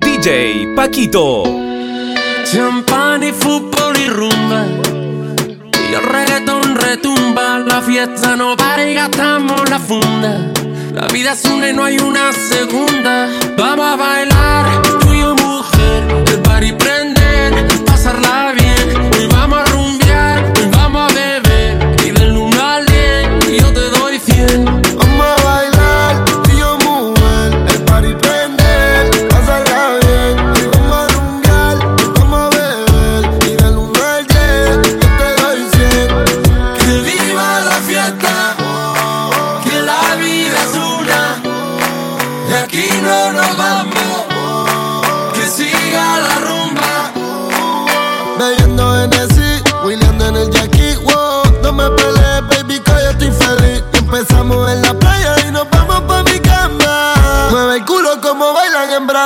DJ Paquito. Champán y fútbol y rumba. Y el reggaetón retumba. La fiesta no para y gastamos la funda. La vida es una y no hay una segunda. Vamos a bailar, tú y mujer. El party prende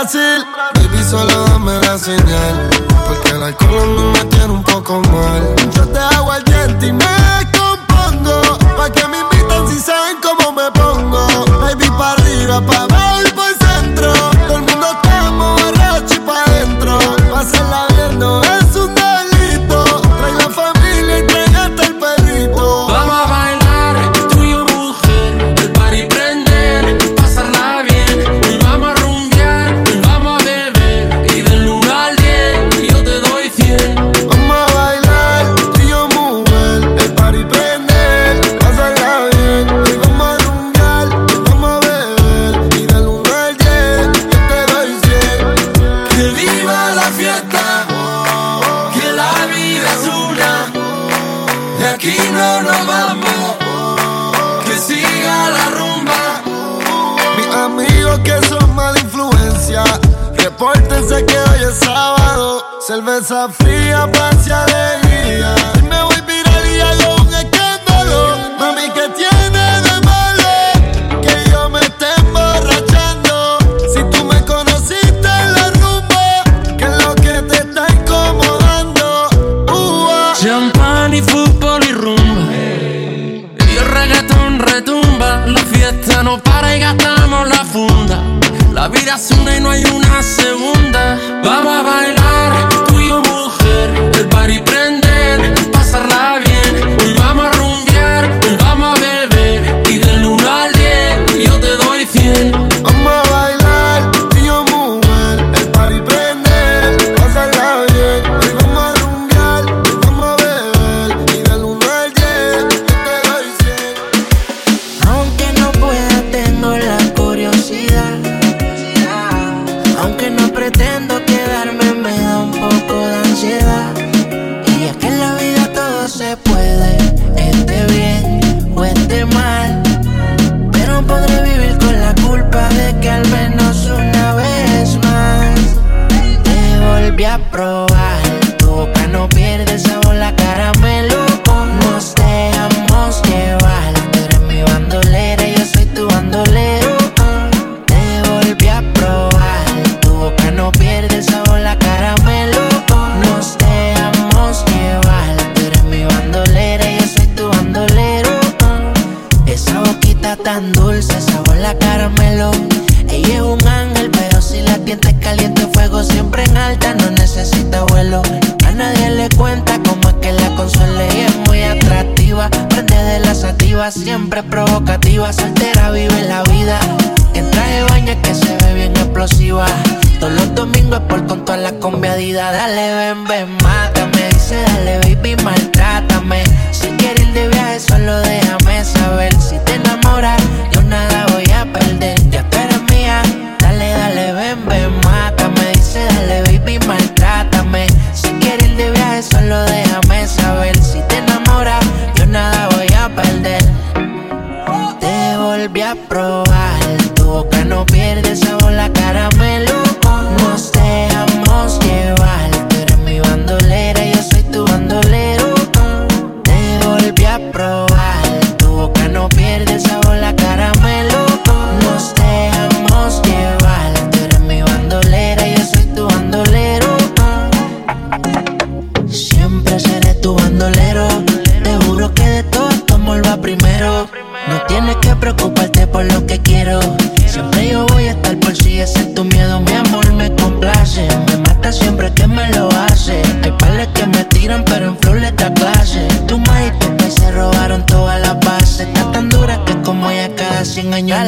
Baby, solo dame la señal. Porque el alcohol a mí me tiene un poco mal. Yo te hago al diente y me compongo. Pa' que me invitan si saben cómo me pongo. Baby, pa' arriba, pa' abajo y pa' el centro. Todo el mundo estamos borracho y pa' adentro. Pa' hacer la para y gastamos la funda. La vida es una y no hay una segunda. Vamos a bailar. Siempre yo voy a estar por si ese es tu miedo, mi amor me complace. Me mata siempre que me lo hace. Hay pales que me tiran, pero en flor le da clase. Tu maíz y tu se robaron todas las bases. Está tan dura que como ella cada 100 años.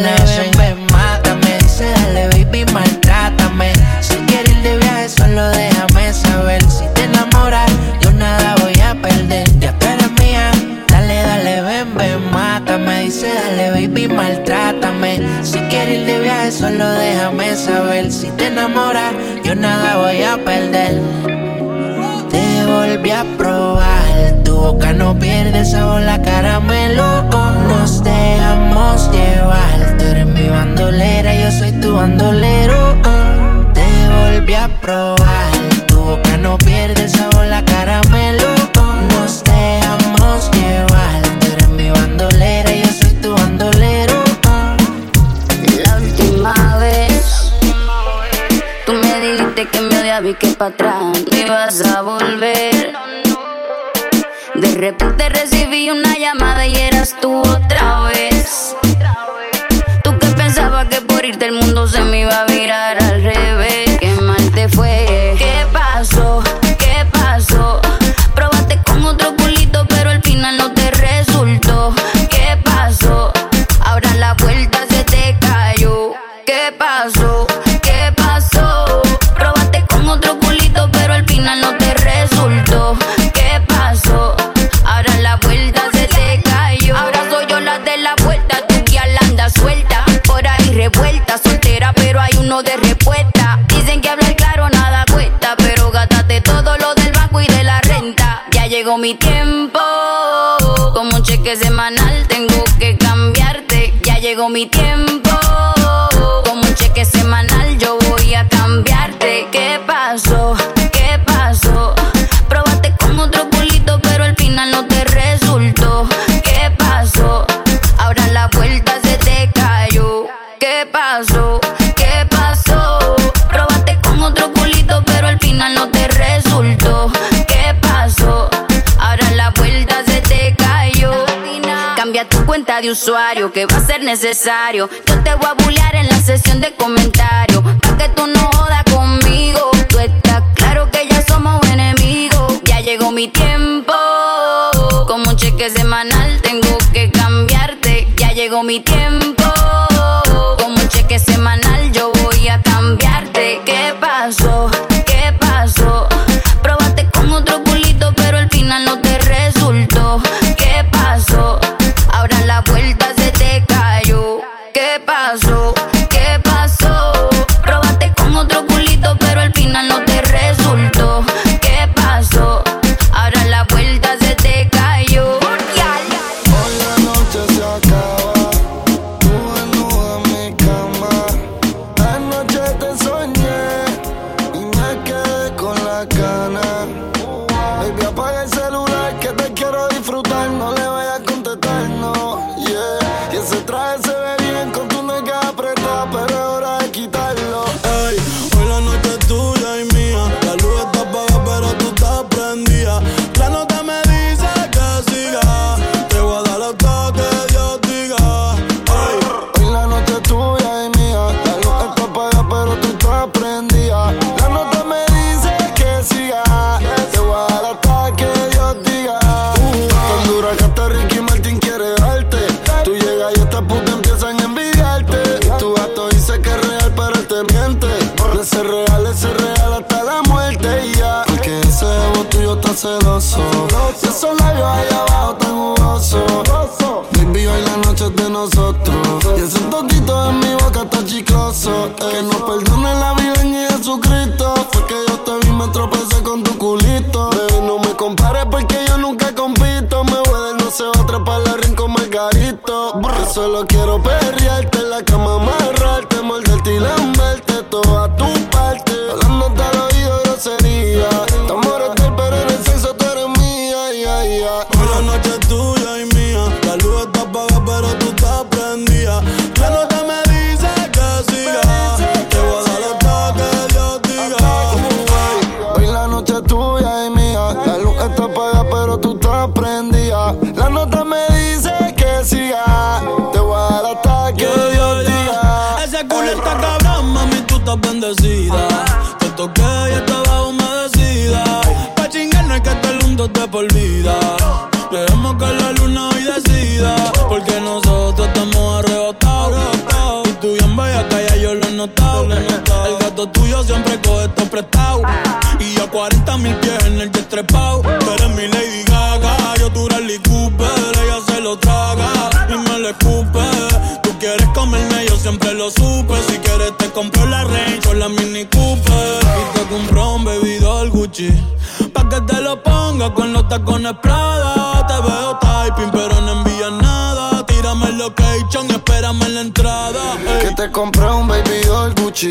para vas a volver. De repente recibí una llamada y eras tú otra vez. mi tiempo. que va a ser necesario. Yo te voy a bullear en la sesión de comentarios. Pa' que tú no jodas conmigo. Tú estás claro que ya somos enemigos. Ya llegó mi tiempo. Como un cheque semanal tengo que cambiarte. Ya llegó mi tiempo Y a 40 mil pies en el destrepao. Tú eres mi Lady Gaga, yo tu Rally Cooper. Ella se lo traga y me lo escupe. Tú quieres comerme, yo siempre lo supe. Si quieres te compro la Range o la Mini Cooper. Y te compro un bebidor Gucci. Pa' que te lo ponga con los tacones Prada. Te veo typing, pero no envías nada. Tírame el location espérame en la entrada. Que te compré un baby doll Gucci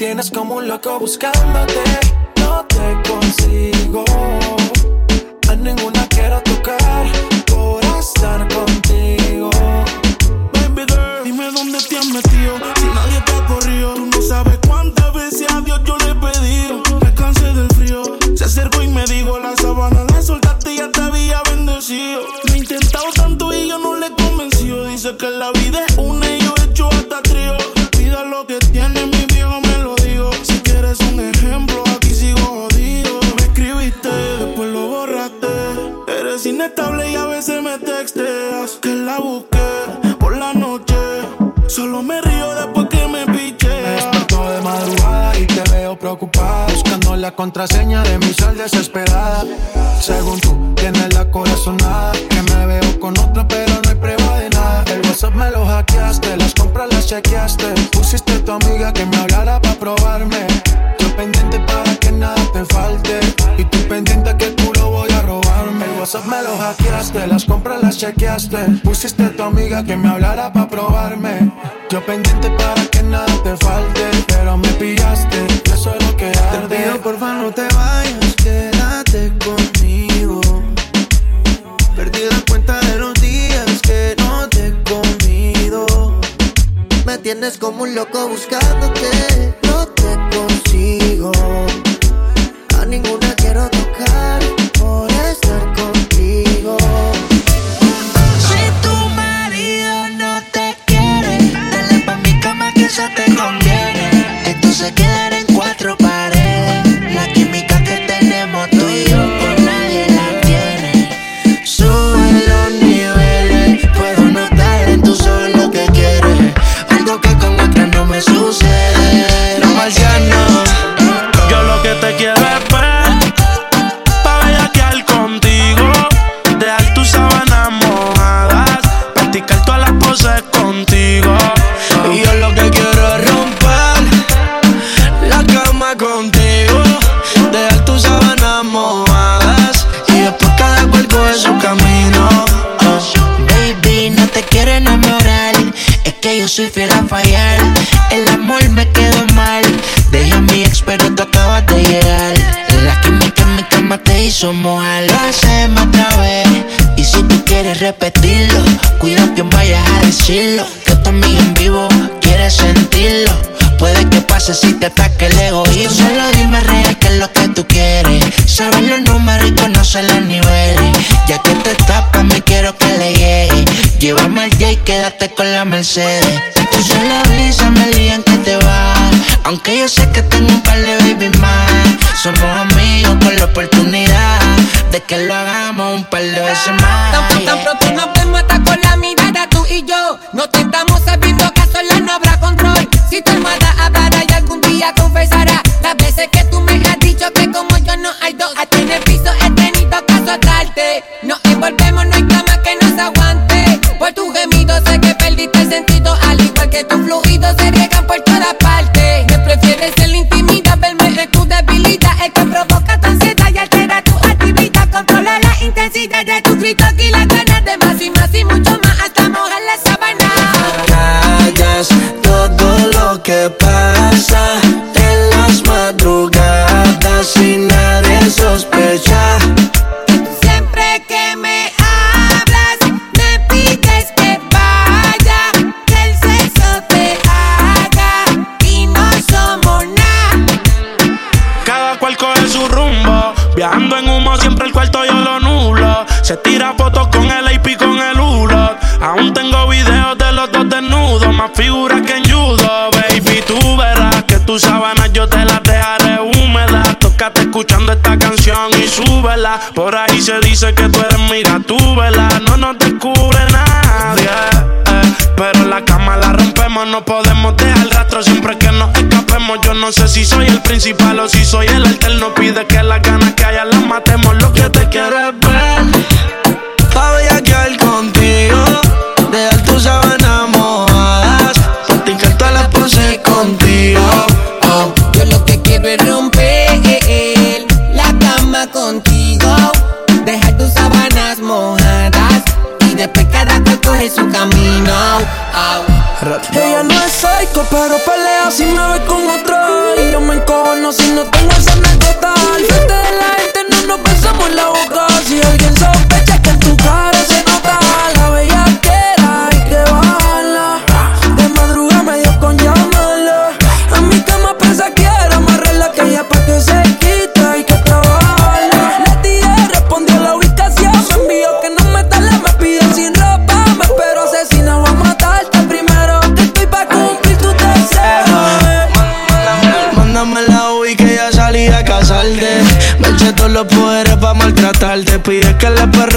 tienes como un loco buscándote. contraseña de mi sal desesperada. Según tú, tienes la corazonada. Que me veo con otra, pero no hay prueba de nada. El WhatsApp me lo hackeaste, las compras las chequeaste. Pusiste a tu amiga que me hablara para probarme. Yo pendiente para que nada te falte. Y tú pendiente que tú lo voy a robarme. El WhatsApp me lo hackeaste, las compras las chequeaste. Pusiste a tu amiga que me hablara para probarme. Yo pendiente para como un loco buscando Si soy el principal o si soy el alter, no pide que la que le perro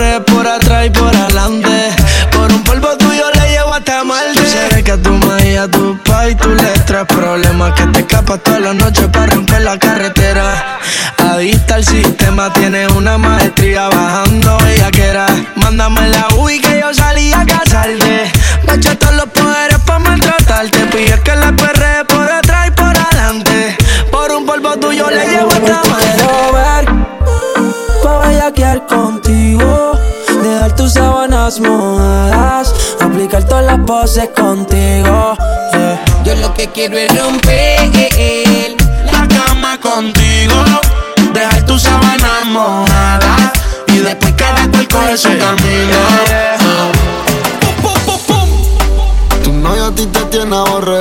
quiero es romper la cama contigo, dejar tus sábanas mojadas y después cada cual coge su camino. Tu novio a ti te tiene ahorrado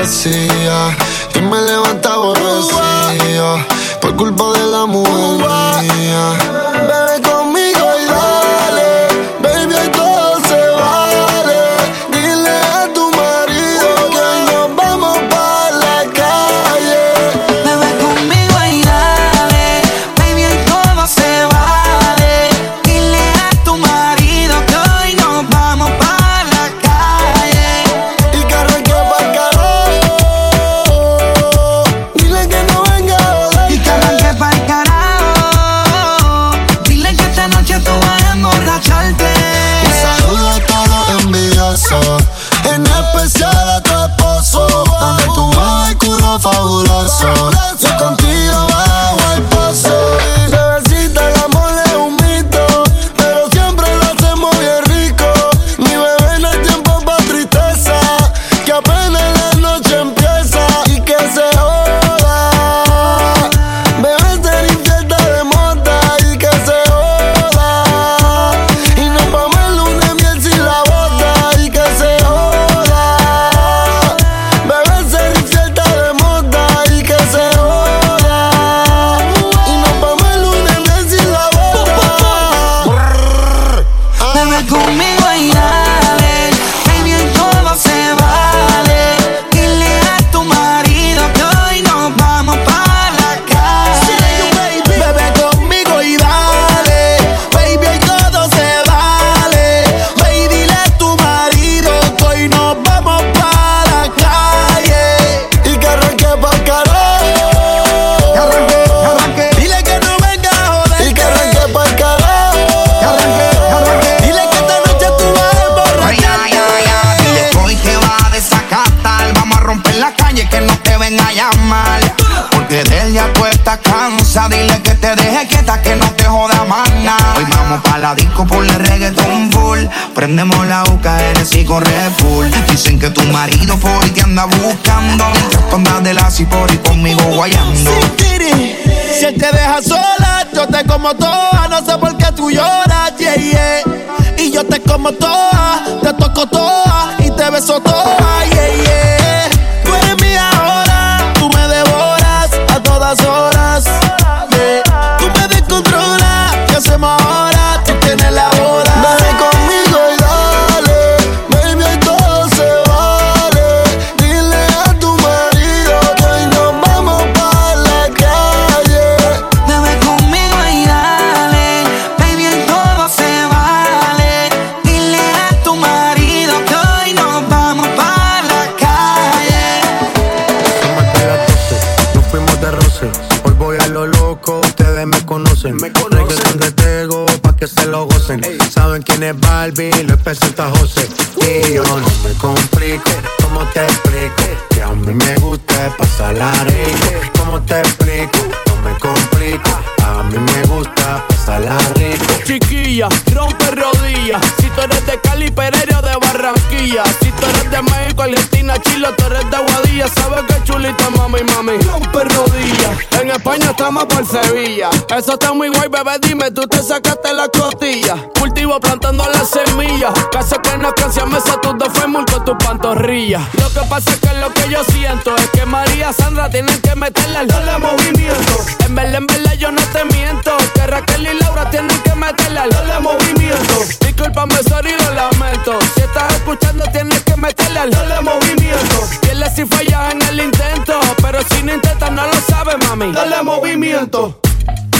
por Sevilla. Eso está muy guay, bebé. Dime, tú te sacaste la costilla. Cultivo plantando las semillas. Casi que no canción me tus dos fémur con tu pantorrilla. Lo que pasa es que lo que yo siento es que María Sandra tienen que meterle el doble movimiento. En verdad, en verdad, yo no te miento. Que Raquel y Laura tienen que meterle al doble movimiento. Disculpame, sorry, lo lamento. Si estás escuchando, tienes que meterle al doble movimiento. Pierdes si fallas en el intento. Pero si no intentas, no lo sabes, mami. Dale movimiento.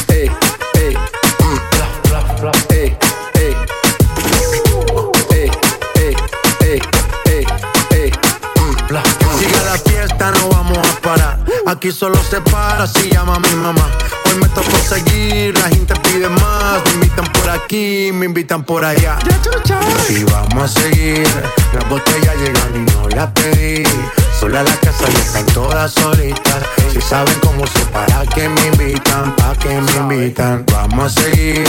Hey, hey, Sigue la fiesta, no vamos a parar. Aquí solo se para si llama mi mamá. Hoy me toca seguir, la gente pide más. Me invitan por aquí, me invitan por allá. Y vamos a seguir, las botellas llegan y no las pedí. Sola la casa y están todas solitas. Si saben cómo se para que me invitan, pa' que me invitan. Vamos a seguir,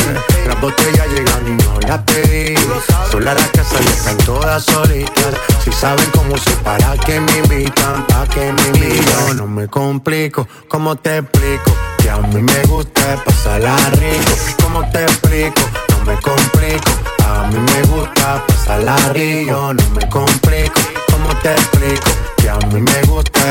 las botellas llegan y no las pedí. Sola la casa y están todas solitas. Si saben cómo se para que me invitan, pa' que me invitan. No me complico, ¿cómo te explico? Que a mí me gusta pasarla rico. ¿Cómo te explico? No me complico. A mí me gusta pasarla rico. No me complico. ¿Cómo te explico?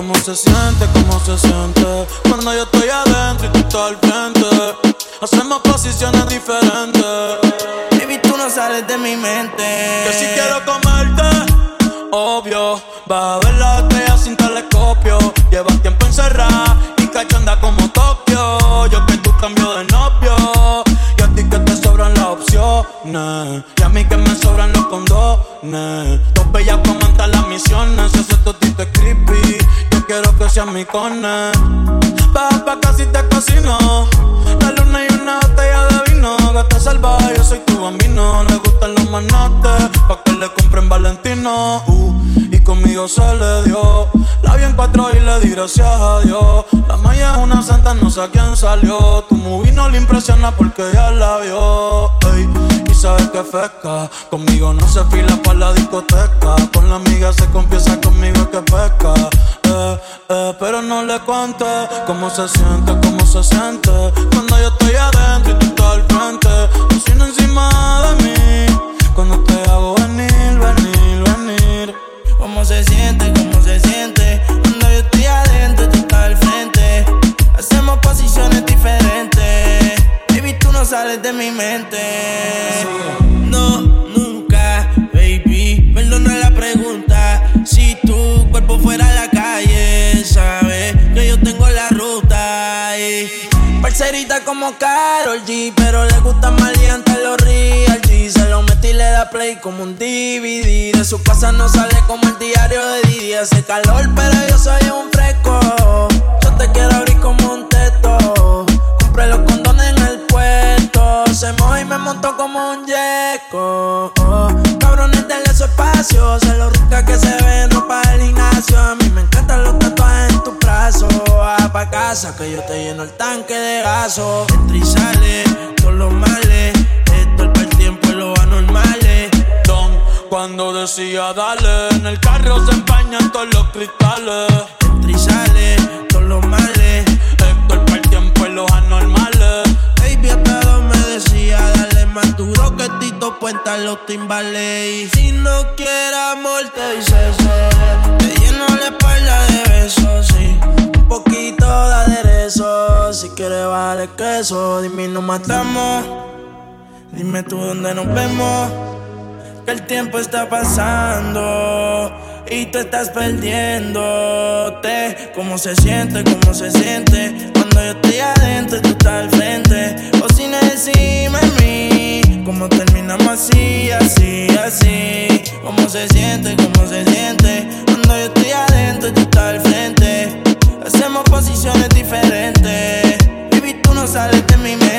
¿Cómo se siente, cómo se siente cuando yo estoy adentro y tú estás al frente? Hacemos posiciones diferentes. Baby, tú no sales de mi mente. Que si quiero comerte, obvio. Va a ver la estrella sin telescopio. Lleva tiempo encerrada y cachanda como Tokio. Yo que tú cambio de novio. Y a ti que te sobran las opciones. Y a mí que me sobran los condones. Dos bellas comentan las misiones. Ese totito es creepy. Quiero que seas mi cone. Baja pa' casi te cocino. La luna y una botella de vino. Gata salvaje, yo soy tu bambino. Le gustan los manates. Pa' que le compren Valentino. Uh, y conmigo se le dio. La vi en cuatro y le di gracias a Dios. La maya es una santa, no sé a quién salió. Tu movie no le impresiona porque ya la vio. y sabes que fresca. Conmigo no se fila pa' la discoteca. Con la amiga se confiesa conmigo que pesca. Eh, pero no le cuente cómo se siente, cómo se siente. Cuando yo estoy adentro y tú estás al frente, haciendo encima de mí. Cuando te hago venir, venir, venir. Cómo se siente, cómo se siente. Cuando yo estoy adentro y tú estás al frente, hacemos posiciones diferentes, baby tú no sales de mi mente. No, nunca, baby, perdona la pregunta. Si tu cuerpo fuera como Carol G, pero le gusta más ante los real G. Se lo metí y le da play como un DVD. De su casa no sale como el diario de Didi. Hace calor, pero yo soy un fresco. Yo te quiero abrir como un teto. Compré los condones en el puesto. Se mojó y me montó como un yeco. Cabrones, denle su espacio. Se lo rica que se ve no para el gimnasio. A mí me encantan los tatuajes en tu brazo. Pa' casa que yo te lleno el tanque de gaso. Entra y todos los males. Esto es para el tiempo y los anormales. Don, cuando decía dale, en el carro se empañan todos los cristales. Entra y todos los males. Esto es para el tiempo y los anormales. Duro que Tito Puenta los timbales. Y si no quieres amor, te dice. Te lleno la espalda de besos, sí. Un poquito de aderezo. Si quieres bajar el queso, dime y nos matamos. Dime tú dónde nos vemos. Que el tiempo está pasando y tú estás perdiéndote. ¿Cómo se siente? ¿Cómo se siente? Cuando yo estoy adentro tú estás al frente. O sin encima de mí. ¿Cómo terminamos así, así, así? ¿Cómo se siente? ¿Cómo se siente? Cuando yo estoy adentro tú estás al frente. Hacemos posiciones diferentes. Baby, tú no sales de mi mente.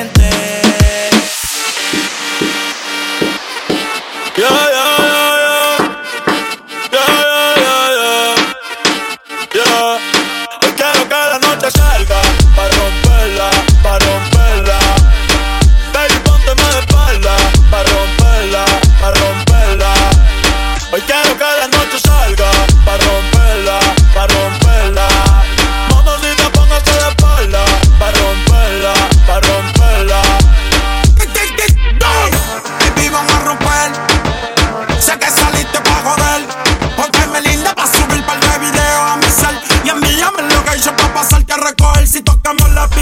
Tocamos la pista,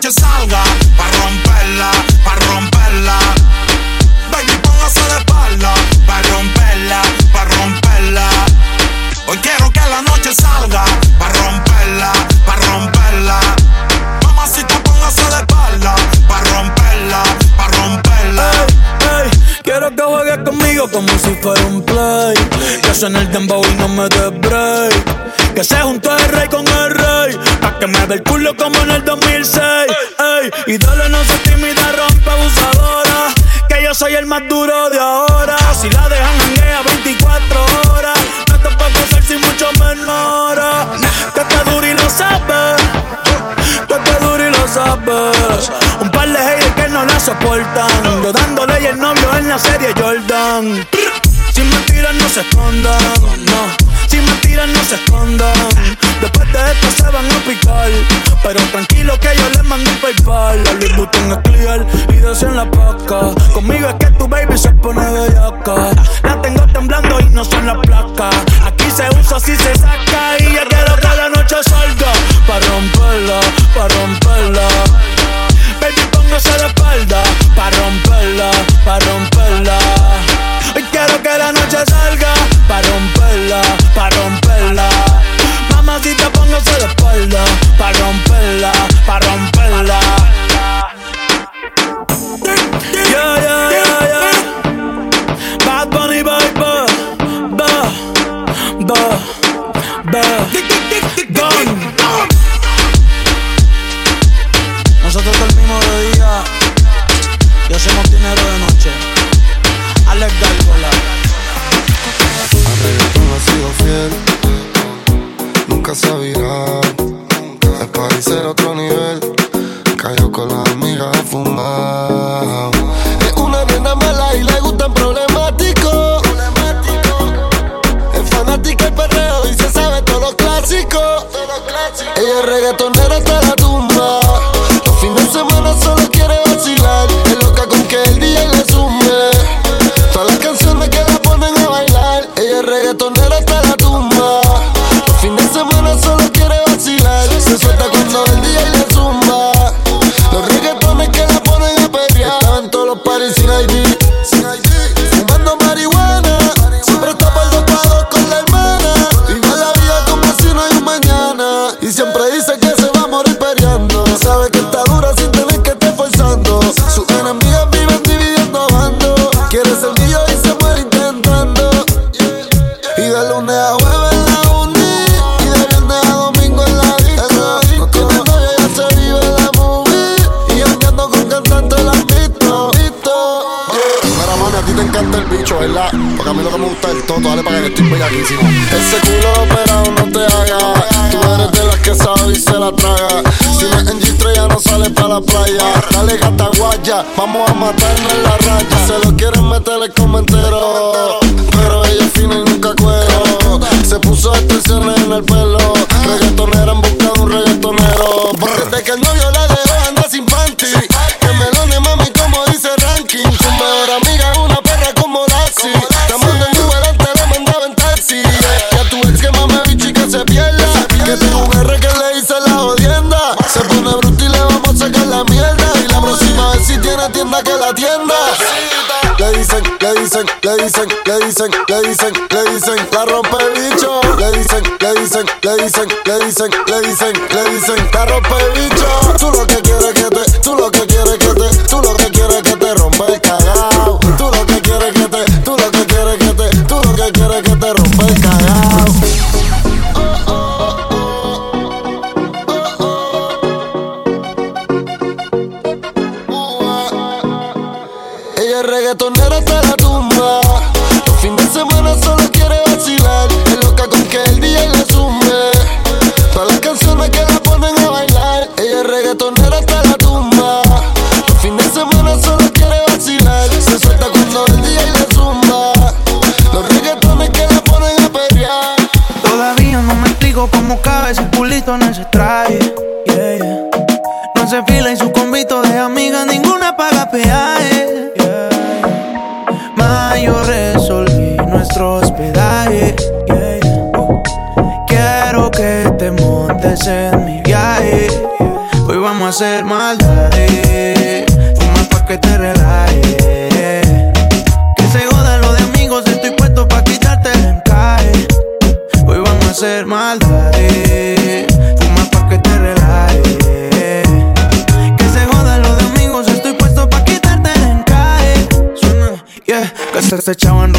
noche salga. Pa' romperla, pa' romperla. Baby, póngase de espalda. Pa' romperla, pa' romperla. Hoy quiero que la noche salga. Pa' romperla, pa' romperla. Mamacita, póngase de espalda. Pa' romperla, pa' romperla. Quiero que juegues conmigo como si fuera un play. Que suene el dembow y no me dé break. Que se juntó el rey con el rey. Pa' que me dé el culo como en el 2006. Dale, no se tímida, rompe abusadora. Que yo soy el más duro de ahora. Si la dejan hanguea 24 horas. No te puedo hacer sin mucho menor. Que te duro y lo sabes. Que te duro y lo sabes. Un par de haters que no la soportan. Yo dándole y el novio en la serie Jordan. Si mentiras no se escondan. Si mentiras no se escondan. Después de esto se van a picar. Pero tranquilo que yo les mando PayPal. La Louis Vuitton es clear y deseo en la paca. Conmigo es que tu baby se pone bellaca. La tengo temblando y no son las placas. Aquí se usa si se saca. Y ya quiero que la noche salga. Pa' romperla, pa' romperla. Baby, póngase de espalda. Pa' romperla, pa' romperla. Que la noche salga. Pa' romperla, pa' romperla. Mamacita, póngase de espalda. Pa' romperla, pa' romperla. Yeah, yeah, yeah, yeah. Bad Bunny, baby. Ba, ba, ba. Gun. Nosotros dormimos de día y hacemos dinero de noche. Alex Gárgola sido fiel, nunca sabirá. El país era otro nivel, cayó con las amigas a fumar. Es una nena mala y le gustan problemáticos. Es fanática el perreo y se sabe todos los clásicos. Ella es reggaetonera hasta la playa. Dale gata guaya, vamos a matarnos en la dicen, le dicen, le dicen, la rompe bicho. Le dicen, le dicen, le dicen, le dicen, le dicen, le dicen, la rompe bicho. Que se joda lo de amigos, estoy puesto pa' quitarte el encaje. Hoy vamos a hacer maldades. Fuma pa' que te relajes. Que se joda lo de amigos, estoy puesto pa' quitarte el encaje. Suena, yeah, que se echaban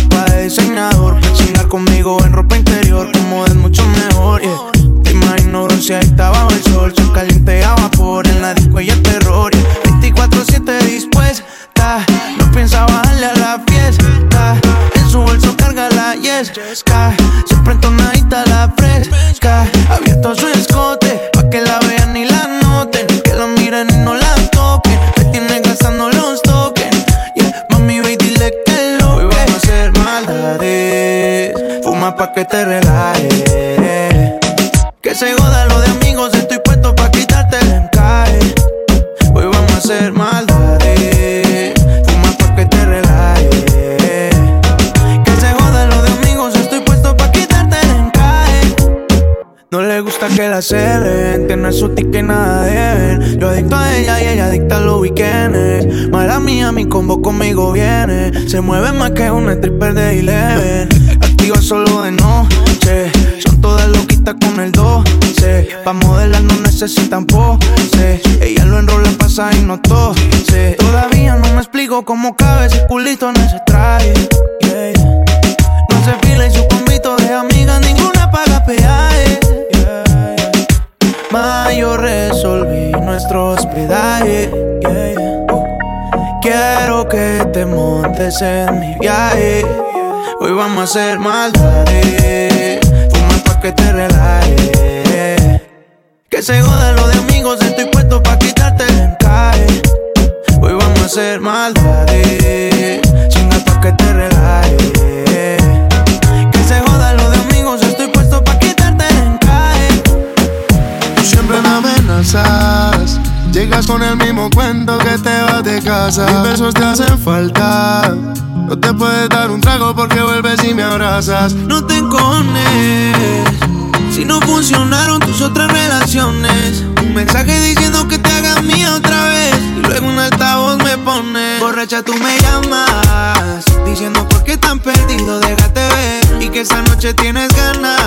Se mueve más que un stripper de Eleven. Activa solo de noche. Son todas loquitas con el 12. Pa' modelar no necesitan pose. Ella lo enrola, pasa y no tose. Todavía no me explico cómo cabe ese culito en el Hoy vamos a hacer maldades. Fumar pa' que te relajes. Que se joda lo de amigos, estoy puesto pa' quitarte el encaje. Hoy vamos a hacer maldades. Casa. Mis besos te hacen falta. No te puedes dar un trago porque vuelves y me abrazas. No te encones si no funcionaron tus otras relaciones. Un mensaje diciendo que te hagas mía otra vez. Y luego un altavoz me pone. Borracha, tú me llamas. Diciendo por qué tan perdido, déjate ver. Y que esa noche tienes ganas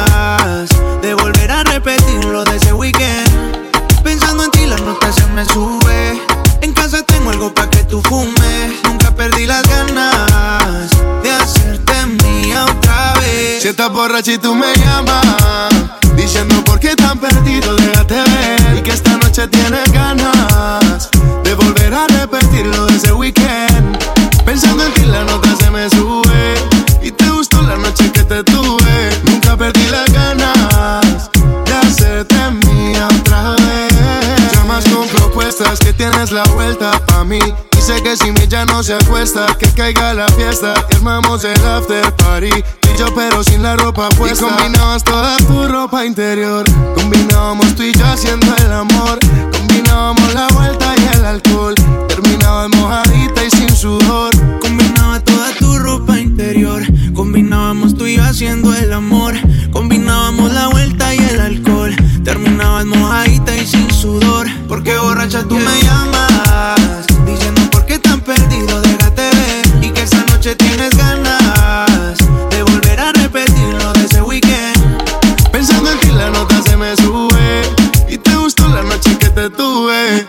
borracha y tú me llamas, diciendo por qué tan perdido, déjate ver. Y que esta noche tienes ganas de volver a repetir lo de ese weekend. Pensando en ti, la nota se me sube. Y te gustó la noche que te tuve. Nunca perdí las ganas de hacerte mía otra vez. Llamas con propuestas que tienes la vuelta pa' mí. Sé que si mi ya no se acuesta, que caiga la fiesta. y Armamos el after party. Yo, pero sin la ropa puesta. Y combinabas toda tu ropa interior. Combinábamos tú y yo haciendo el amor. Combinábamos la vuelta y el alcohol. Terminabas mojadita y sin sudor. Combinaba toda tu ropa interior. Combinábamos tú y yo haciendo el amor. Combinábamos la vuelta y el alcohol. Terminabas mojadita y sin sudor. Porque borracha tú me llamas. Diciendo por qué tan perdido, déjate ver. Y que esa noche tienes ganas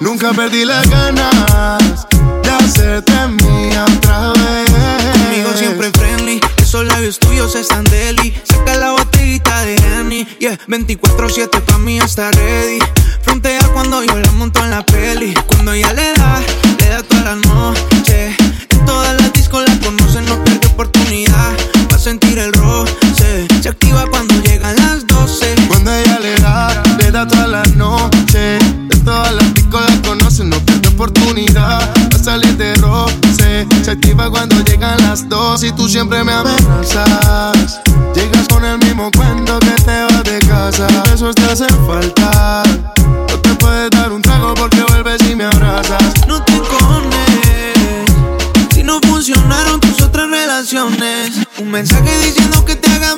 Nunca perdí las ganas De hacerte mía otra vez Conmigo siempre friendly, esos labios tuyos están deli. Saca la botellita de Henny, yeah. 24-7 pa' mí está ready. Frontea cuando yo la monto en la peli. Cuando ella le da, le da toda la noche. Salir de roce. Se activa cuando llegan las dos Y tú siempre me amenazas. Llegas con el mismo cuento que te vas de casa. Esos te hacen falta. No te puedes dar un trago porque vuelves y me abrazas. No te encones. Si no funcionaron tus otras relaciones. Un mensaje diciendo que te hagas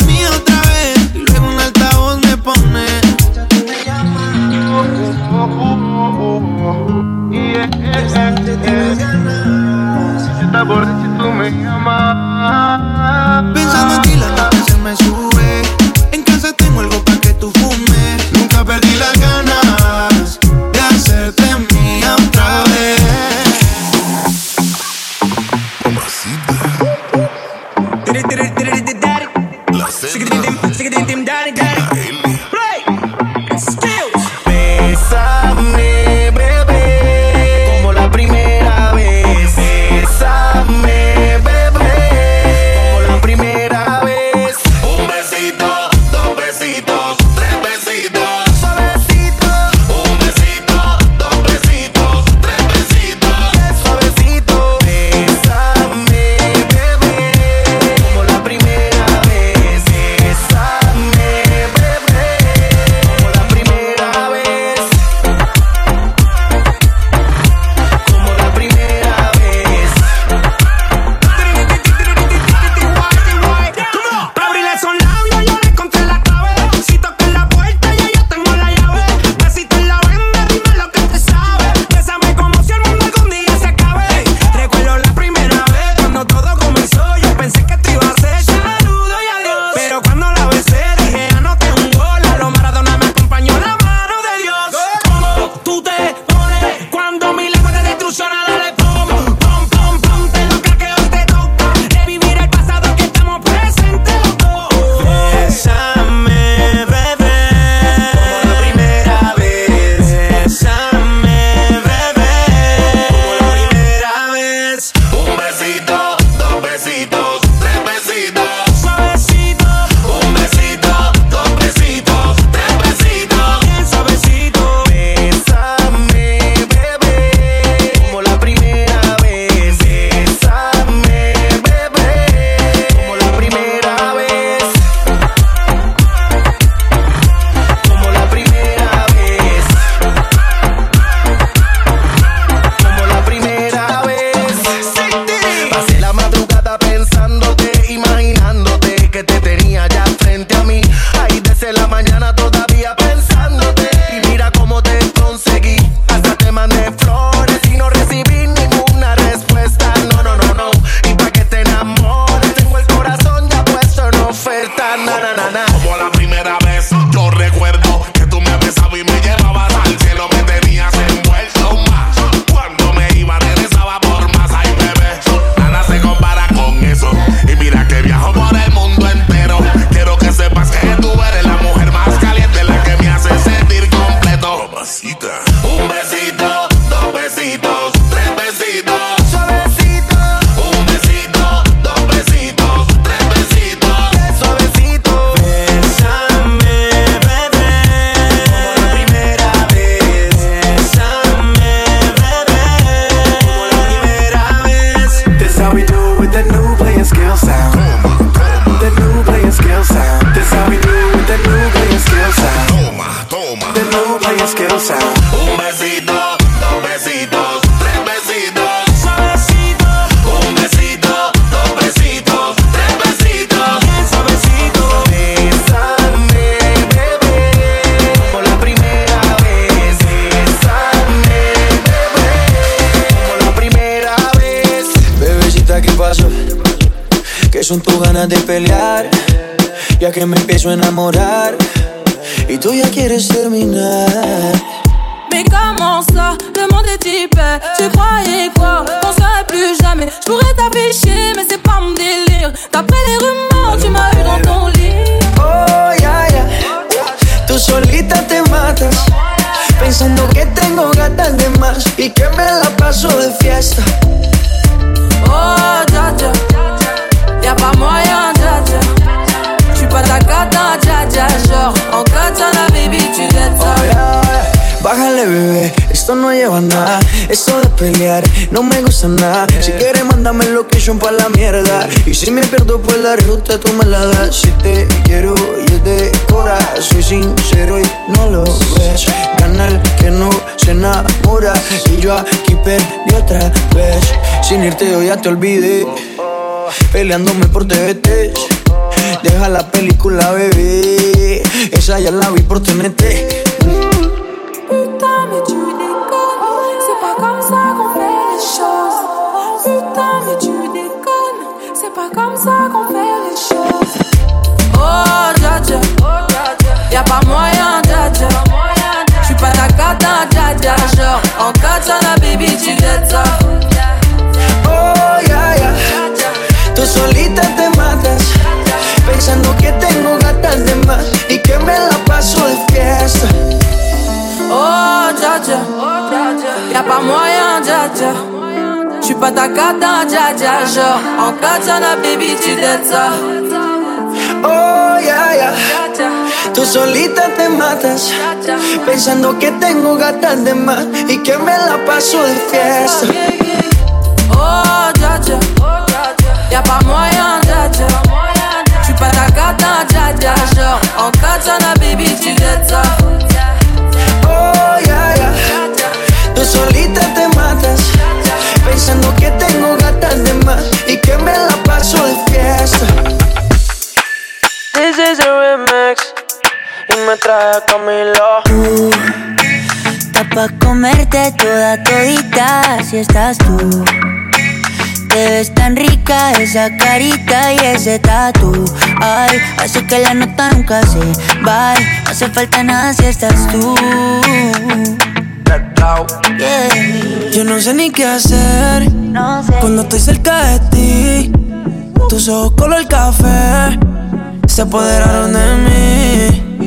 Pensando de pelear? Ya que me empiezo a enamorar y tú ya quieres terminar. Pa' la mierda. Y si me pierdo por la ruta, tú me la das. Si te quiero y es de cora, soy sincero y no lo ves. Gana que no se enamora. Y yo aquí perdí otra vez. Sin irte, yo ya te olvidé. Peleándome por TVT. Deja la película, bebé. Esa ya la vi por TNT. Y'a pas moyen, dja J'suis pas ta cata, dja Genre, en katana, baby, tu dettes ça. Oh, ya, ya. Tú solita te matas. Pensando que tengo gatas de más y que me la paso de fiesta. Oh, dja Y'a pas moyen, dja J'suis pas ta cata, dja Genre, en katana, baby, tu dettes ça Tú solita te matas. Pensando que tengo gatas de más y que me la paso de fiesta. Oh, dja dja Y'a pas moyen, dja dja J'suis pas ta cata, dja dja Genre, en katana, baby, tu Oh, ya, ya. Tú solita te matas. Pensando que tengo gatas de más y que me la paso de fiesta. This is a remix y me trae Camilo. Está pa' comerte toda todita si estás tú. Te ves tan rica esa carita y ese tatu. Ay, hace que la nota nunca se va. No hace falta nada si estás tú. Yeah. Yo no sé ni qué hacer No sé. cuando estoy cerca de ti. Tus ojos color café se apoderaron de mí.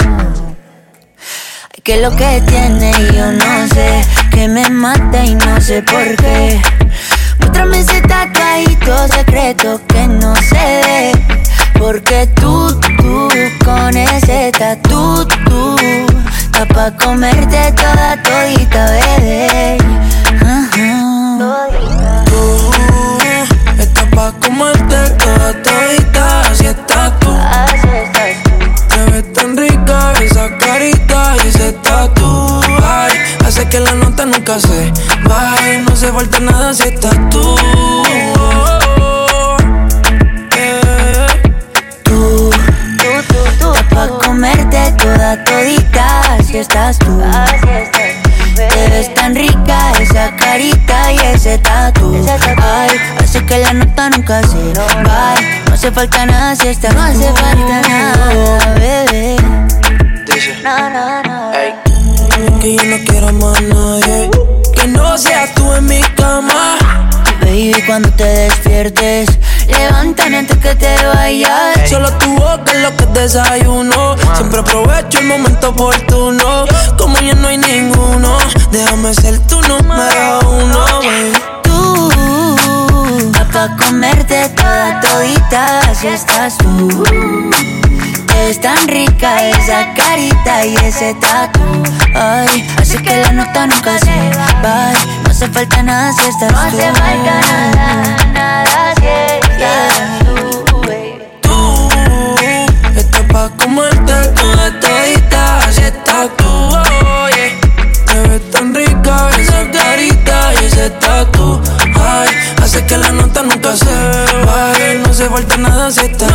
Que lo que tiene yo no sé, que me mata y no sé por qué. Muéstrame ese tatuajito secreto que no se ve. Porque tú, tú, con ese tatu, tú, está pa' comerte toda todita, bebé. Ajá. Tú estás pa' comerte toda todita, así estás tú. Así estás tú. Tan rica esa carita y ese tatu. Ay, hace que la nota nunca se vaya. No se falta nada si estás tú. Tú, tú, pa' comerte toda todita, así estás tú. Así estás tú. Te ves tan rica esa carita y ese tatu. Ay, hace que la nota nunca se va. No hace falta nada si estás No hace falta nada, bebé. No, no, no. Que yo no quiero más nadie. Que no seas tú en mi cama. Baby, cuando te despiertes, le levántame antes que te vayas. Solo tu boca es lo que desayuno. Siempre aprovecho el momento oportuno. Como ya no hay ninguno, déjame ser tu número uno, Tú, pa' comerte toda todita, si estás tú. Es tan rica esa carita y ese tatu. Ay, así que la nota nunca se va. No hace falta nada si estás tú. No hace falta nada, nada si estás tú. Tú, estás pa' comerte toda todita, si estás tú. Te ves tan rica esa carita y ese tatu. No se falta nada si está.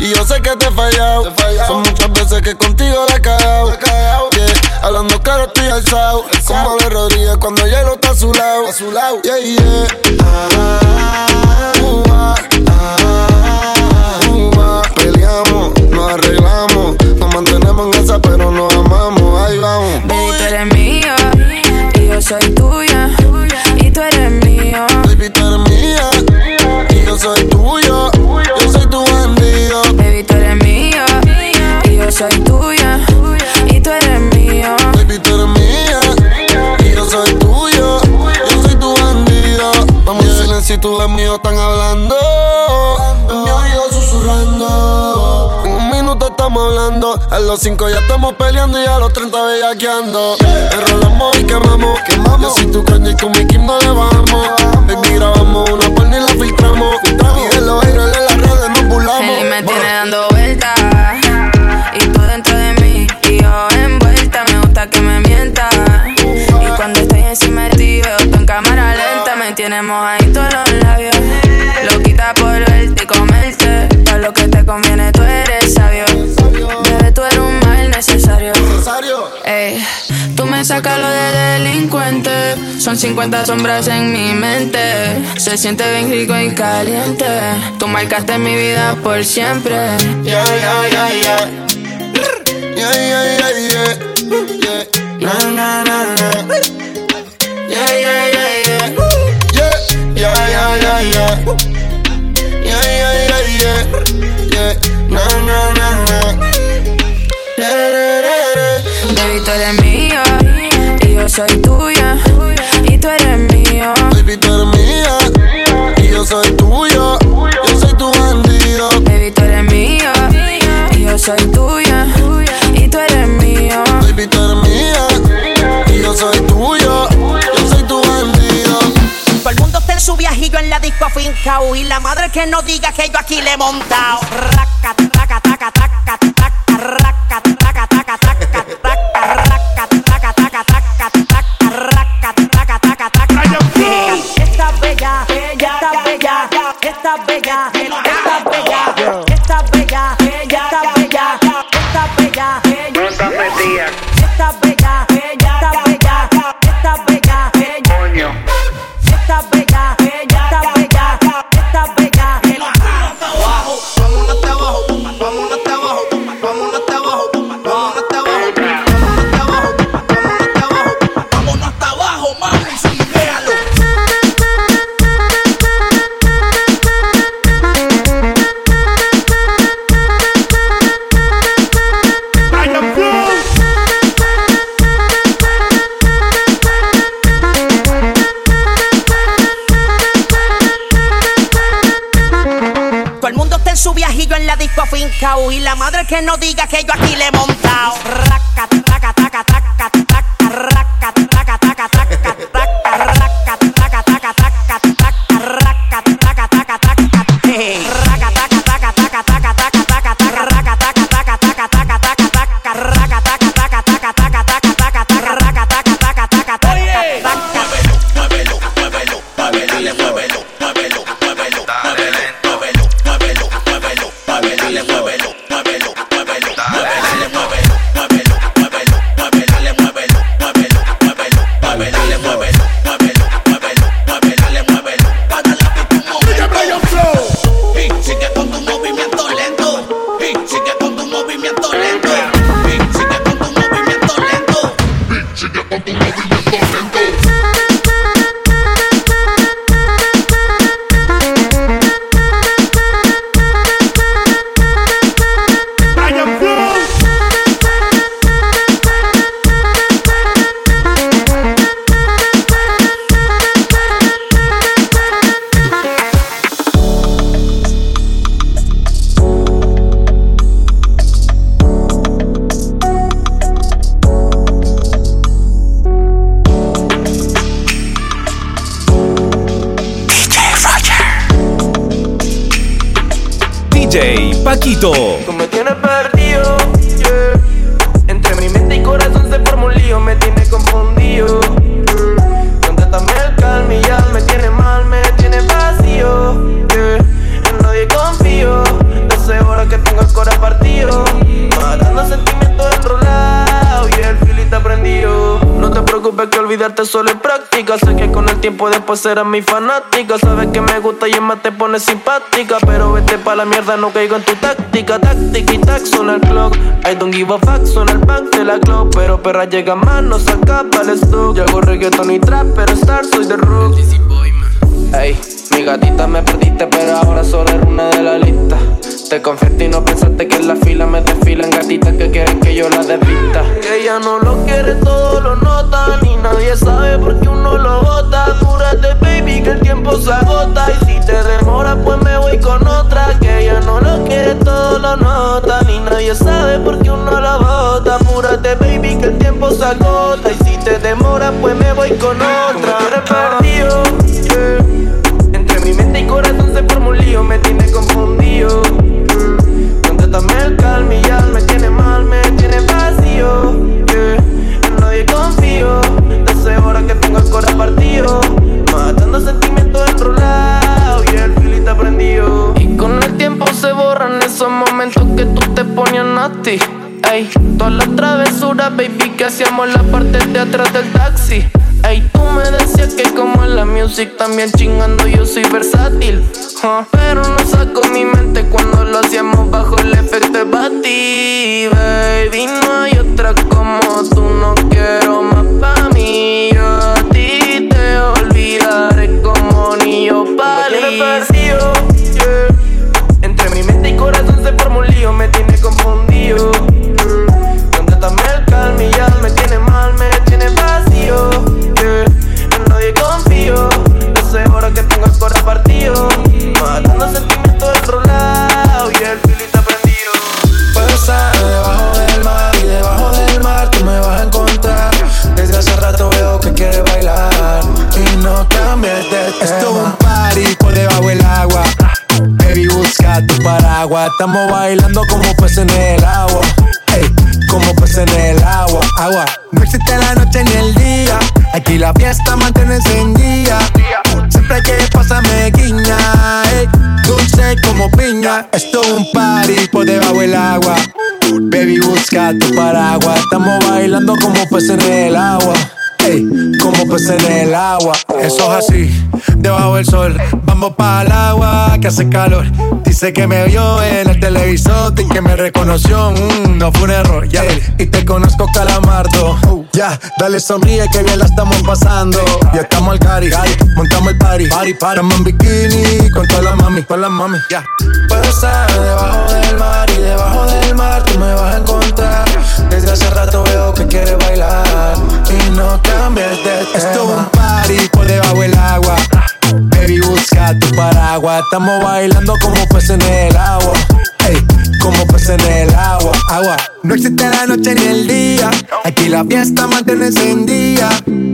Y yo sé que te he fallado. Son muchas veces que contigo la he cagado. Yeah. Hablando claro, estoy alzado. Como de Rodríguez cuando hielo está a su lado. A su lado. Yeah, yeah. Ah, ua, ah, ua. Peleamos, nos arreglamos. Nos mantenemos en esa, pero nos amamos. Ahí vamos. Baby, tú eres mía y yo soy tuya. Y tú eres mío. Baby, tú eres mía y yo soy tuyo. Baby, tú eres mía y yo soy tuya. Y tú eres mío. Baby, En y tú de mío están hablando. En mi oído susurrando. En un minuto estamos hablando. A los cinco ya estamos peleando y a los 30 bellaqueando. Enrolamos y quemamos. quemamos. Yo soy tu caña y con mi Kim no le bajamos. Baby, grabamos una porno y la filtramos. Y de los haters de las redes nos burlamos. Él me tiene dando vueltas. Y tú dentro de mí. Y yo envuelta. Me gusta que me mienta. Tienes mojadito los labios. Loquita por verte y comerte. Para lo que te conviene, tú eres sabio. Bebé, tú eres un mal necesario. Ey, tú me sacas lo de delincuente. Son 50 sombras en mi mente. Se siente bien rico y caliente. Tú marcaste mi vida por siempre. Yeah, yeah, yeah, yeah. Yeah, yeah, yeah, yeah. Yeah. Na, na, na, na. Yeah, yeah. Yeah, eres mía y yo soy tuya. Y tú eres mío. Baby, tú eres mía y yo soy tuyo. Yo soy tu bandido. Baby, tú eres mía y yo soy tuya. Y tú eres mío. Baby, tú eres mía y yo soy tuyo. Yo soy tu bandido. Todo el mundo está en su viajillo en la disco afincao Y la madre que no diga que yo aquí le he montado Raca, taca, taca, taca, taca, raca, bella, estás bella, estás bella, estás bella, estás bella, estás bella. Que no diga que yo aquí le olvidarte solo es práctica. Sé que con el tiempo después serás mi fanática. Sabes que me gusta y es más te pone simpática. Pero vete pa' la mierda, no caigo en tu táctica. Táctica y tac, suena el clock. I don't give a fuck, suena el bank de la club. Pero perra llega más, no se acaba el stock. Yo hago reggaeton y trap, pero star soy de rock. Ey, mi gatita me perdiste, pero ahora solo eres una de la lista. Te confiaste y no pensaste que en la fila me desfilan gatitas que quieren que yo la desvista. Que ella no lo quiere, todo lo nota. Ni nadie sabe por qué uno lo bota. Dúrate, baby, que el tiempo se agota. Y si te demora, pues me voy con otra. Que ella no lo quiere, todo lo nota. Ni nadie sabe por qué uno lo bota. Apúrate, baby, que el tiempo se agota. Y si te demora, pues me voy con otra. Corazón se forma un lío, me tiene confundido. Mm. Contrátame el calma y ya me tiene mal, me tiene vacío. yeah. En nadie confío, desde horas que tengo el corazón partido. Matando sentimientos enrolados y el filita prendido. Y con el tiempo se borran esos momentos que tú te ponías nasty. Ey, todas las travesuras, baby, que hacíamos la parte de atrás del taxi. Ey, tú me decías que como en la music también chingando yo soy versátil. Pero no saco mi mente cuando lo hacíamos bajo el efecto de Bati, baby. No hay otra como tú, no quiero más pa' mí. Yo a ti te olvidaré como ni yo palí. perdido, yeah. Entre mi mente y corazón se forma un lío, me tiene partido. Matando sentimientos enrolados y el filita prendido. Pasa debajo del mar y debajo del mar tú me vas a encontrar. Desde hace rato veo que quieres bailar y no cambies de tema. Esto es un party por debajo del agua. Baby, busca tu paraguas. Estamos bailando como peces en el agua. Ey, como peces en el agua. Agua. No existe la noche ni el día. Aquí la fiesta mantiene encendida. Siempre que pasa me guiña. ey, dulce como piña. Esto es un party por debajo del agua. Baby, busca tu paraguas. Estamos bailando como peces en el agua. Ey, como peces en el agua. Eso es así, debajo del sol. Vamos para el agua que hace calor. Dice que me vio en el televisor y que me reconoció. Mm, no fue un error, ya. Y te conozco, calamardo. Ya, dale sonríe que bien la estamos pasando. Ya estamos al cari, montamos el party. Party, party. Estamos en bikini con todas las mami, con las mami, ya. Pasa debajo del mar y debajo del mar tú me vas a encontrar. Desde hace rato veo que quieres bailar y no cambies de tema. Esto es un party por debajo del agua. Baby, busca tu paraguas. Estamos bailando como peces en el agua. Ey, como peces en el agua. Agua. No existe la noche ni el día. Aquí la fiesta mantiene encendida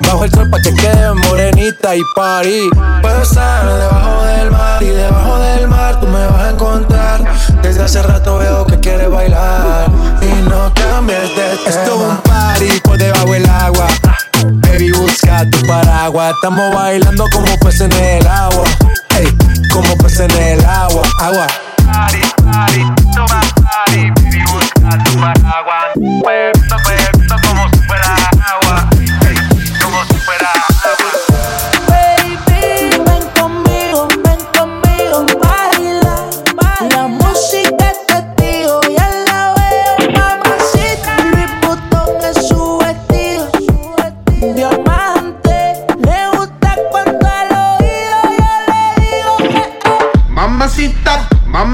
Bajo el sol pa' que quede morenita y parí. Puedo estar debajo del mar y debajo del mar tú me vas a encontrar. Desde hace rato veo que quieres bailar y no cambies de tema. Esto es un party por debajo del agua. Baby, busca tu paraguas. Estamos bailando como peces en el agua. Ey, como peces en el agua. Agua. Party, party, toma party. Baby, busca tu paraguas. Puerto,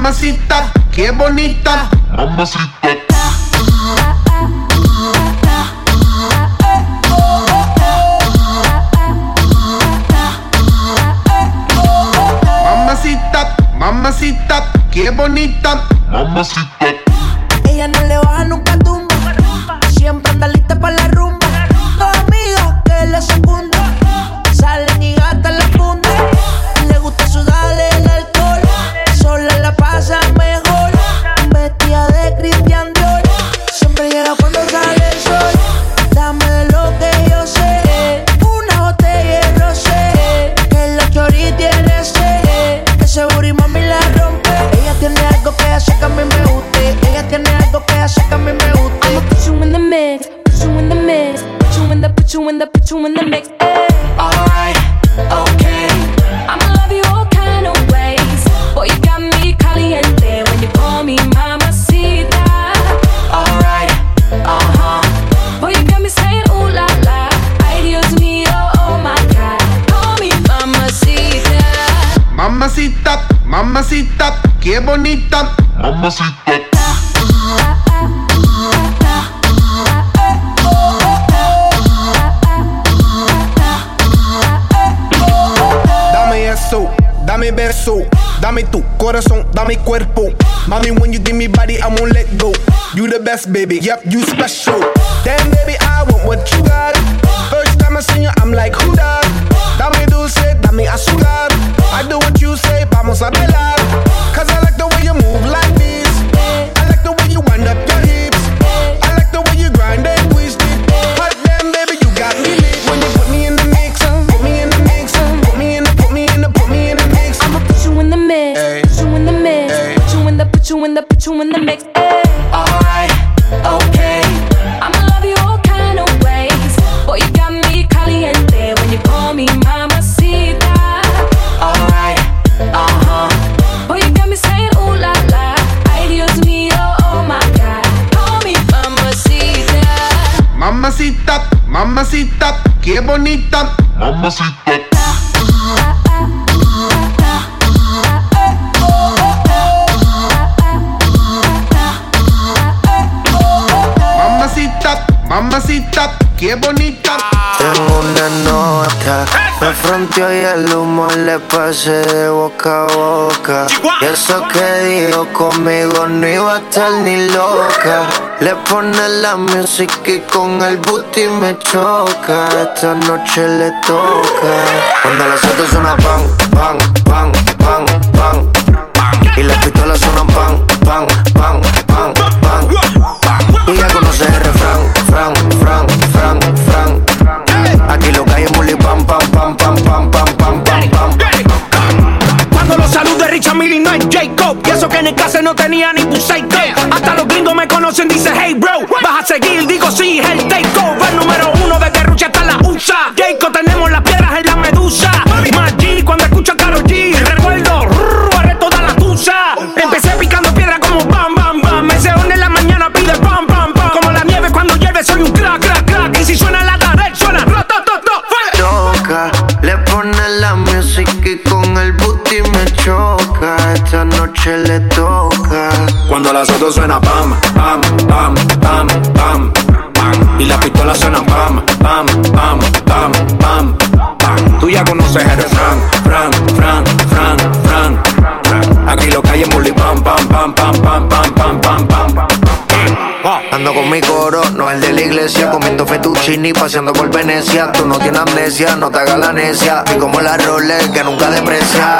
mamacita, qué bonita, mamacita. Mamacita, mamacita, qué bonita, mamacita. Ella no le va nunca baby. Yep, you special. Qué bonita. Tengo una nota, me fronteó y el humo le pasé de boca a boca. Y eso que dijo conmigo no iba a estar ni loca. Le pone la música y con el booty me choca. Esta noche le toca. Cuando las es una pan, pan. no tenía ni busaico nosotros suena pam, pam, pam, pam, pam, pam. Y la pistola suena pam, pam, pam, pam, pam, pam. Tú ya conoces el refrán, fran, fran, fran, fran, fran. Aquí lo calle bully pam, pam, pam, pam, pam, pam, pam, pam, pam. Ando con mi coro, de la iglesia, comiendo fettuccini, paseando por Venecia. Tú no tienes amnesia, no te hagas la necia. Y como la Rolex que nunca deprecia.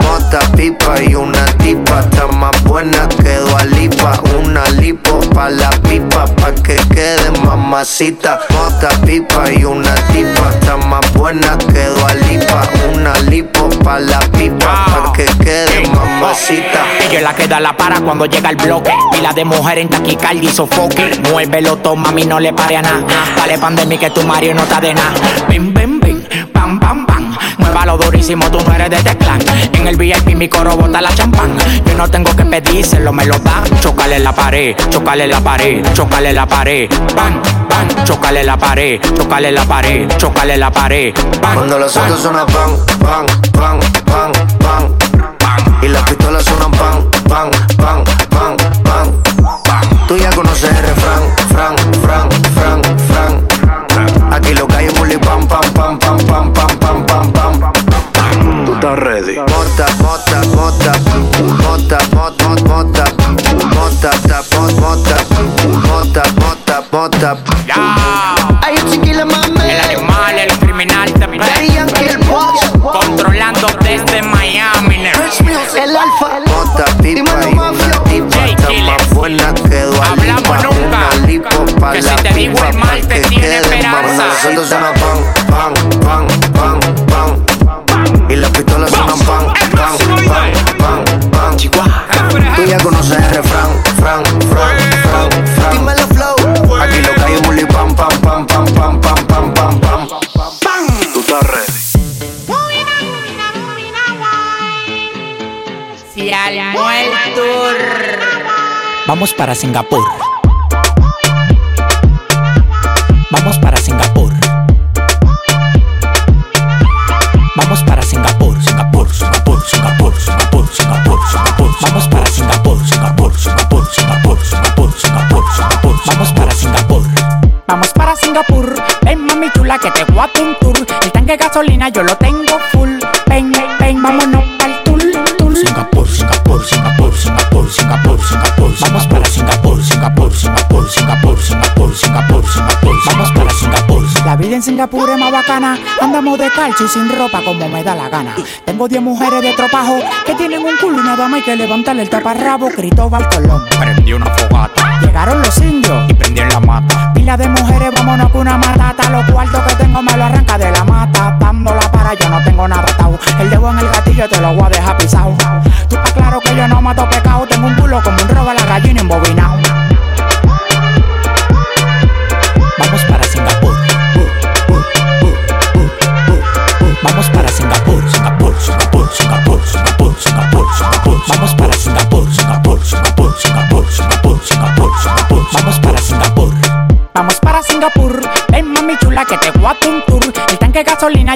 Mota, pipa y una tipa, está más buena que lipa. Una lipo pa' la pipa, pa' que quede mamacita. Mota, pipa y una tipa, está más buena que lipa. Una lipo pa' la pipa, pa' que quede mamacita. Ella la que da la para cuando llega el bloque. Pila de mujer en taquicardia y sofoque. Muévelo, toma, mami, no le pare a nada. Dale pandemia que tu Mario no está de nada. Bim, bim, bim, pam, pam, pam. Muévalo durísimo, tú no eres de este clan. En el VIP mi coro bota la champán. Yo no tengo que pedírselo, me lo da. Chocale la pared, chocale la pared, chocale la pared. Bam, bam, chocale la pared, chocale la pared, chocale la pared. Bam, Cuando los autos suenan pan, pan, pan, pan, pan, pan. Y las pistolas suenan pan, pan, pan, pan, pan, pan. Tú ya conoces mota, mota. Ay, chiquila, mami. El animal, el criminal también. Controlando desde Miami. El alfa, mota, pipa y una tipa, está más buena que Hablamos nunca. Una lipo pa' Que si te digo el mal, te que tiene quede esperanza. Nosotros pan, pan, pan, pan, Vamos para Singapur. Vamos para Singapur. Vamos para Singapur, Singapur, Singapur, Singapur, Singapur, Singapur, Singapur. Vamos para Singapur, Singapur, Singapur, Singapur, Singapur, Singapur, Singapur. Vamos para Singapur. Vamos para Singapur. Ven mami chula que te voy a un tour. El tanque de gasolina yo lo tengo Singapur es más bacana. Andamos de calcio y sin ropa como me da la gana. Tengo 10 mujeres de tropajo que tienen un culo y nada más hay que levantarle el taparrabo. Cristóbal Colón. Prendí una fogata. Llegaron los indios y prendí en la mata. Pila de mujeres, vámonos con una matata. Los cuartos que tengo me lo arranca de la mata. Dándola para yo no tengo nada atado. El dedo en el gatillo te lo voy a dejar pisado. Tú estás claro que yo no mato pecado. Tengo un culo como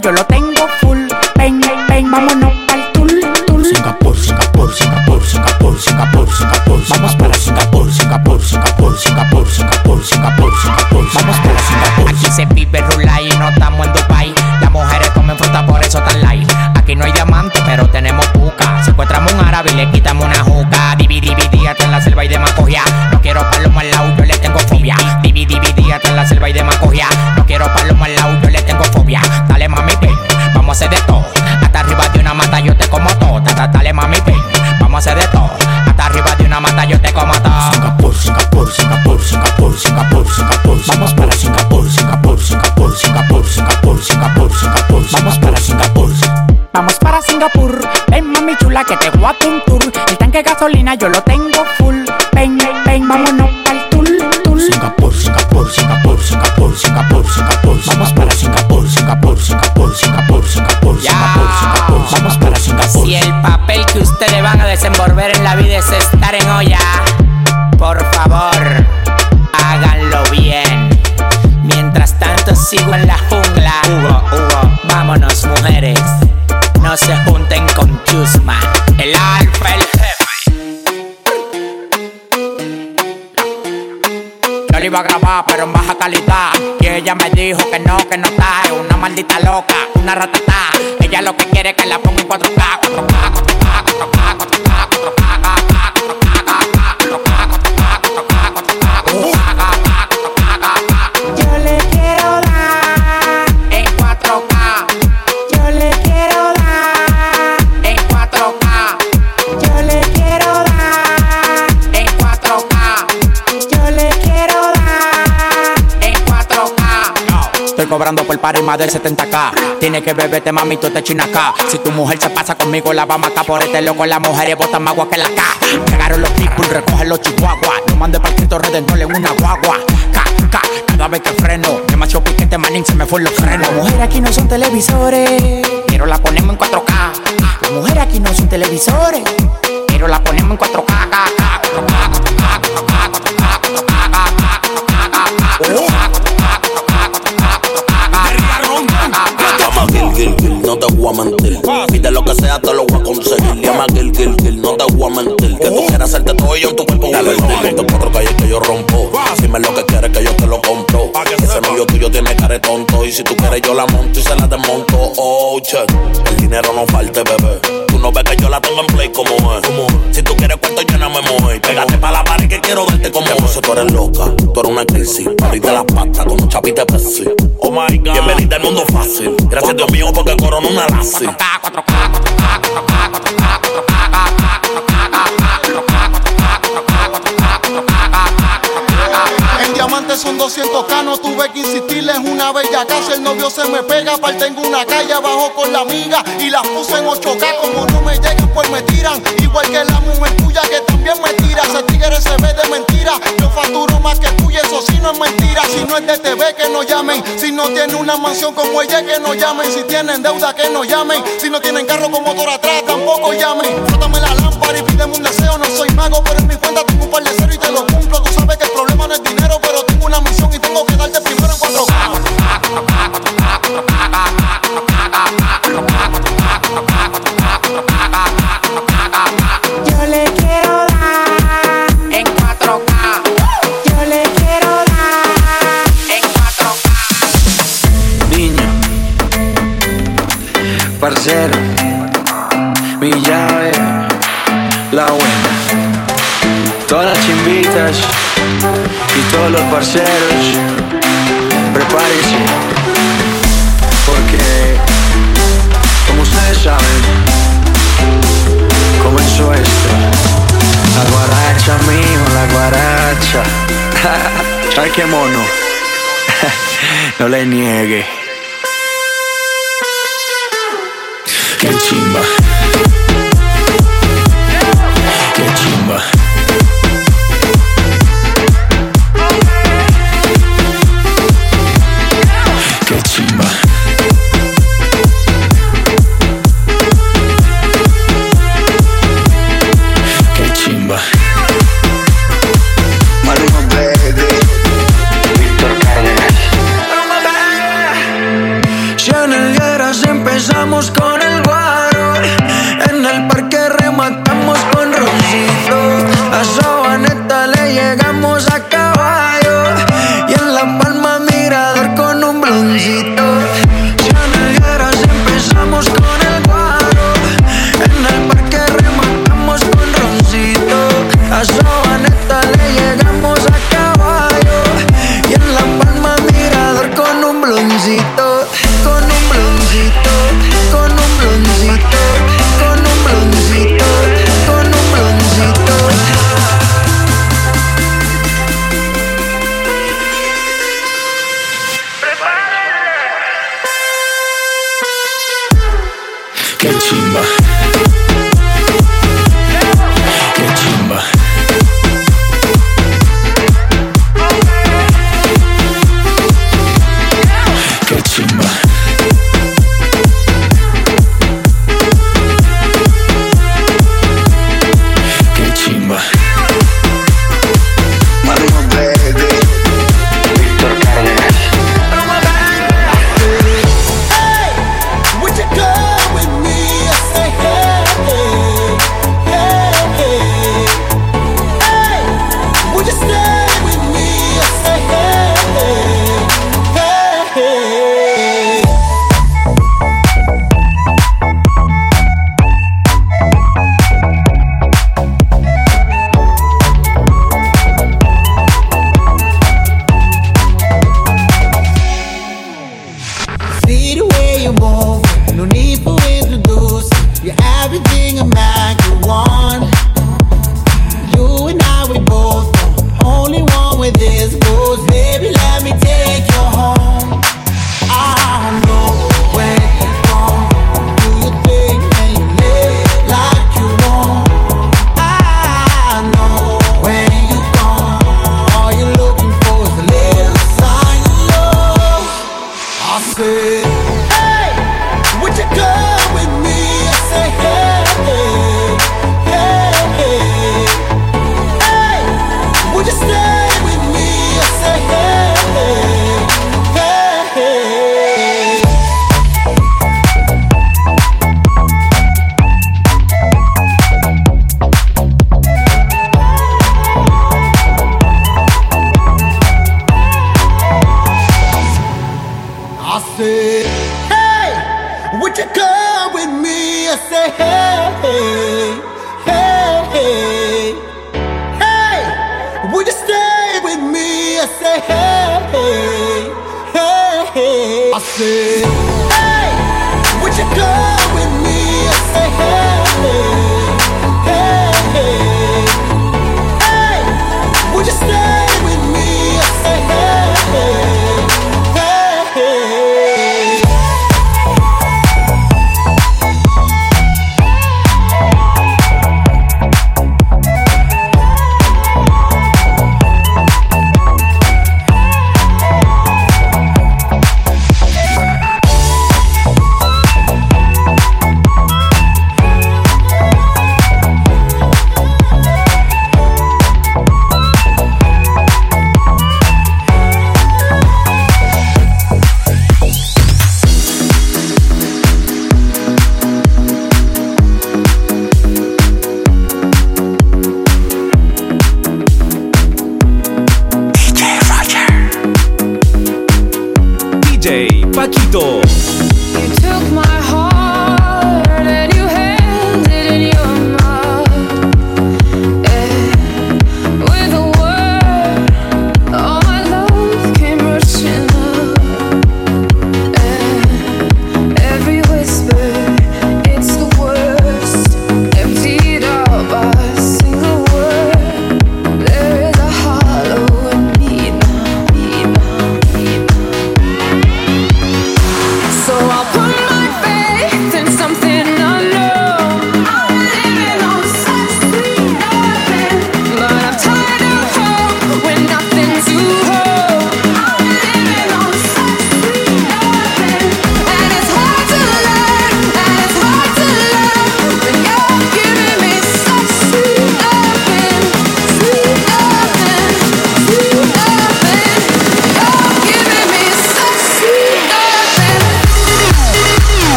yo lo Ven mami chula que te voy a un tour. El tanque de gasolina yo lo tengo full. Ven, ven, vámonos al tour, tour. Singapur, Singapur, Singapur, Singapur, Singapur, Singapur. Vamos para Singapur, Singapur, Singapur, Singapur, Singapur, Singapur, Singapur. Vamos para Singapur. Si el papel que ustedes van a desenvolver en la vida es estar ella me dijo que no, que no está, es una maldita loca, una ratata. Ella lo que quiere es que la cobrando por par y más del 70k. Tienes que beberte, mami, tú te chinas acá. Si tu mujer se pasa conmigo, la vamos acá por este loco. Las mujeres botan más agua que la K. Llegaron los people, recogen los chihuahuas. No mande para Cristo Redentor en una guagua. Cada vez que freno. Demasiado piquete, manín, se me fue los frenos. Las mujeres aquí no son televisores, pero la ponemos en 4K. Las mujeres aquí no son televisores, pero la ponemos en 4K. a mentir. Pide lo que sea, te lo voy a conseguir. Llama Gil, Gil, Gil, no te voy a mentir. Que tú quieras hacerte todo y yo en tu cuerpo voy a mentir. Te cuatro calles que yo rompo. Dime lo que quieres que yo te lo compro. Ese novio tuyo tiene cara tonto. Y si tú quieres, yo la monto y se la desmonto. Oh, che, el dinero no falte, bebé. Tú no ves que yo la tengo en play como es. Si tú quieres cuarto, lléname, mujer. Pégate quiero verte como es. tú eres loca, tú eres una crisis. Ahorita las patas con un chapita de Oh my god. Bienvenida al mundo fácil. Gracias Dios mío porque corona una lazi. En diamantes son 200k, no tuve que insistirles una bella casa. El novio se me pega, aparte tengo una calle abajo con la amiga y las puse en 8k. Como no me llegan, pues me tiran. Igual que la mujer de mentira. Yo facturo más que tú y eso sí no es mentira. Si no es de TV, que no llamen. Si no tiene una mansión como ella, que no llamen. Si tienen deuda, que no llamen. Si no tienen carro con motor atrás, tampoco llamen. Parceros, prepárense, porque como ustedes saben, comenzó esto. La guaracha, mijo, la guaracha. ¿Sabes qué mono? no le niegue. Qué chimba.